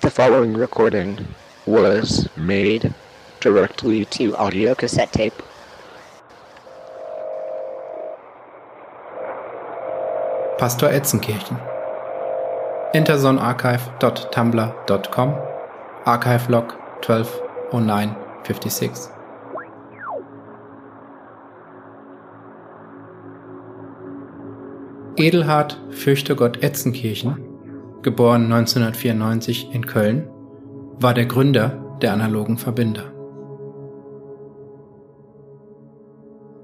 The following recording was made directly to audio cassette tape. Pastor Etzenkirchen. interzonarchive.tumblr.com Archive log 120956 Edelhard Fürchtegott Etzenkirchen, geboren 1994 in Köln, war der Gründer der analogen Verbinder.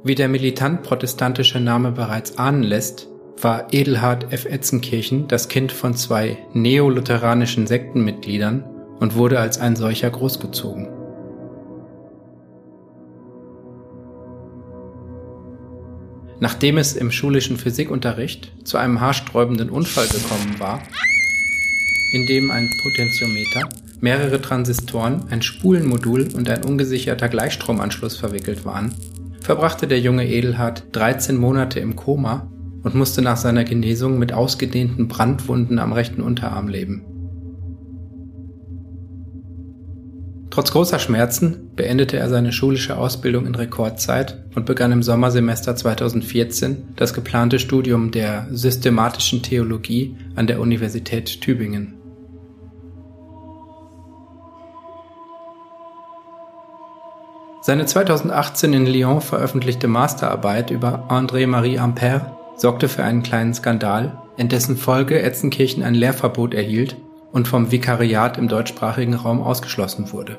Wie der militant-protestantische Name bereits ahnen lässt, war Edelhard F. Etzenkirchen das Kind von zwei neolutheranischen Sektenmitgliedern und wurde als ein solcher großgezogen. Nachdem es im schulischen Physikunterricht zu einem haarsträubenden Unfall gekommen war, in dem ein Potentiometer, mehrere Transistoren, ein Spulenmodul und ein ungesicherter Gleichstromanschluss verwickelt waren, verbrachte der junge Edelhard 13 Monate im Koma und musste nach seiner Genesung mit ausgedehnten Brandwunden am rechten Unterarm leben. Trotz großer Schmerzen beendete er seine schulische Ausbildung in Rekordzeit und begann im Sommersemester 2014 das geplante Studium der systematischen Theologie an der Universität Tübingen. Seine 2018 in Lyon veröffentlichte Masterarbeit über André-Marie Ampère sorgte für einen kleinen Skandal, in dessen Folge Etzenkirchen ein Lehrverbot erhielt und vom Vikariat im deutschsprachigen Raum ausgeschlossen wurde.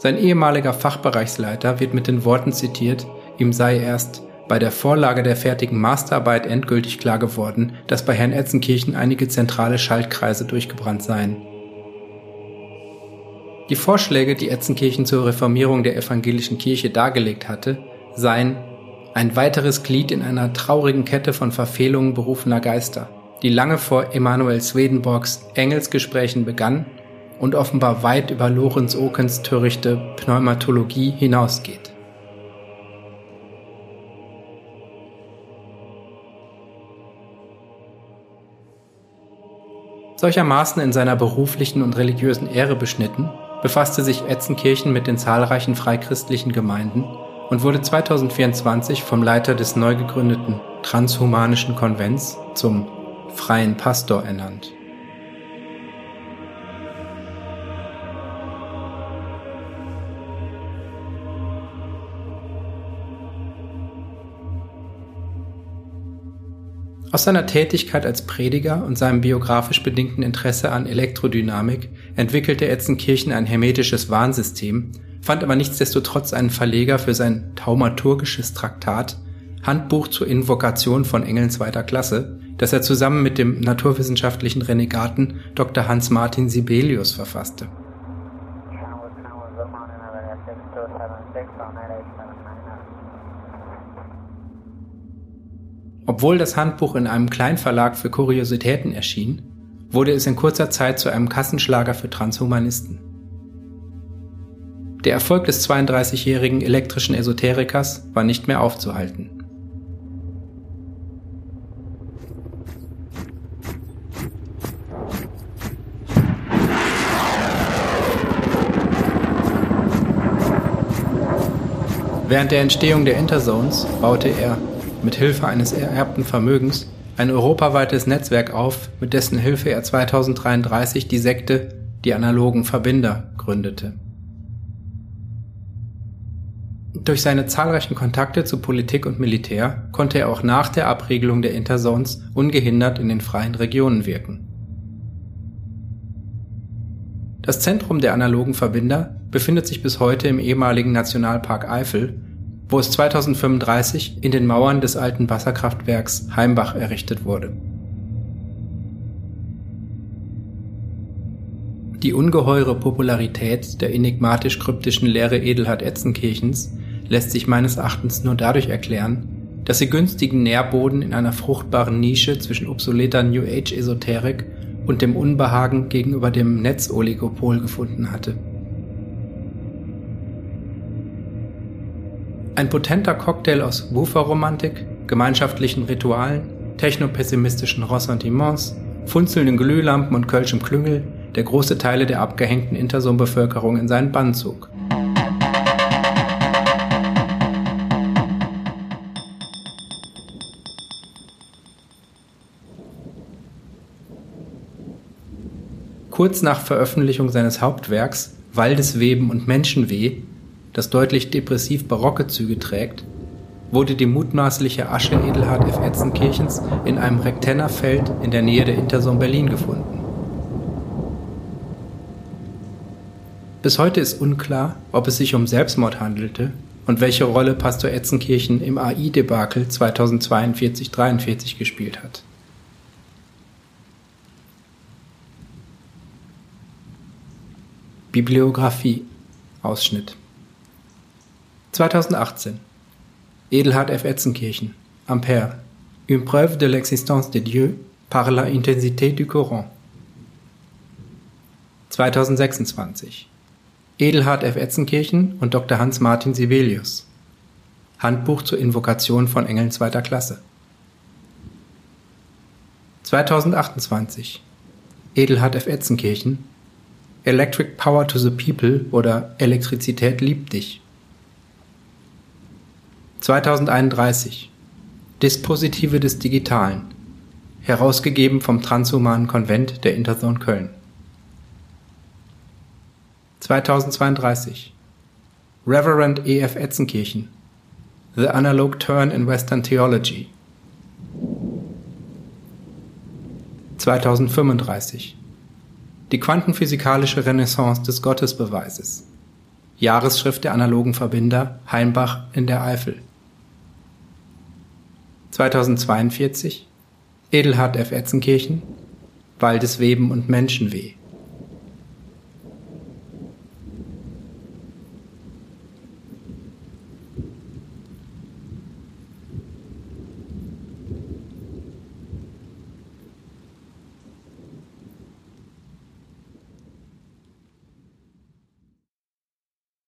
Sein ehemaliger Fachbereichsleiter wird mit den Worten zitiert, ihm sei erst bei der Vorlage der fertigen Masterarbeit endgültig klar geworden, dass bei Herrn Etzenkirchen einige zentrale Schaltkreise durchgebrannt seien. Die Vorschläge, die Etzenkirchen zur Reformierung der evangelischen Kirche dargelegt hatte, seien ein weiteres Glied in einer traurigen Kette von Verfehlungen berufener Geister, die lange vor Emanuel Swedenborgs Engelsgesprächen begann und offenbar weit über Lorenz Okens törichte Pneumatologie hinausgeht. Solchermaßen in seiner beruflichen und religiösen Ehre beschnitten, befasste sich Etzenkirchen mit den zahlreichen freichristlichen Gemeinden und wurde 2024 vom Leiter des neu gegründeten Transhumanischen Konvents zum Freien Pastor ernannt. Aus seiner Tätigkeit als Prediger und seinem biografisch bedingten Interesse an Elektrodynamik entwickelte Etzenkirchen ein hermetisches Warnsystem, fand aber nichtsdestotrotz einen Verleger für sein taumaturgisches Traktat Handbuch zur Invokation von Engeln zweiter Klasse, das er zusammen mit dem naturwissenschaftlichen Renegaten Dr. Hans-Martin Sibelius verfasste. Obwohl das Handbuch in einem Kleinverlag für Kuriositäten erschien, wurde es in kurzer Zeit zu einem Kassenschlager für Transhumanisten. Der Erfolg des 32-jährigen elektrischen Esoterikers war nicht mehr aufzuhalten. Während der Entstehung der Interzones baute er mit Hilfe eines ererbten Vermögens ein europaweites Netzwerk auf, mit dessen Hilfe er 2033 die Sekte Die Analogen Verbinder gründete. Durch seine zahlreichen Kontakte zu Politik und Militär konnte er auch nach der Abregelung der Interzones ungehindert in den freien Regionen wirken. Das Zentrum der analogen Verbinder befindet sich bis heute im ehemaligen Nationalpark Eifel wo es 2035 in den Mauern des alten Wasserkraftwerks Heimbach errichtet wurde. Die ungeheure Popularität der enigmatisch-kryptischen Lehre Edelhard Etzenkirchens lässt sich meines Erachtens nur dadurch erklären, dass sie günstigen Nährboden in einer fruchtbaren Nische zwischen obsoleter New Age Esoterik und dem Unbehagen gegenüber dem Netzoligopol gefunden hatte. Ein potenter Cocktail aus Woofer-Romantik, gemeinschaftlichen Ritualen, technopessimistischen Ressentiments, funzelnden Glühlampen und kölschem Klüngel, der große Teile der abgehängten Intersum-Bevölkerung in seinen Bann zog. Kurz nach Veröffentlichung seines Hauptwerks Waldesweben und Menschenweh, das deutlich depressiv barocke Züge trägt, wurde die mutmaßliche Asche Edelhard F. Etzenkirchens in einem Rektennerfeld in der Nähe der Intersum Berlin gefunden. Bis heute ist unklar, ob es sich um Selbstmord handelte und welche Rolle Pastor Etzenkirchen im AI-Debakel 2042-43 gespielt hat. Bibliographie Ausschnitt 2018 Edelhard F. Etzenkirchen Ampère Une preuve de l'existence de Dieu par la intensité du Coran 2026 Edelhard F. Etzenkirchen und Dr. Hans-Martin Sibelius Handbuch zur Invokation von Engeln zweiter Klasse 2028 Edelhard F. Etzenkirchen Electric Power to the People oder Elektrizität liebt dich. 2031 Dispositive des Digitalen herausgegeben vom Transhumanen Konvent der Interzone Köln. 2032 Reverend E. F. Etzenkirchen The Analog Turn in Western Theology 2035 die quantenphysikalische Renaissance des Gottesbeweises. Jahresschrift der analogen Verbinder Heimbach in der Eifel. 2042 Edelhard F. Etzenkirchen. Waldesweben und Menschenweh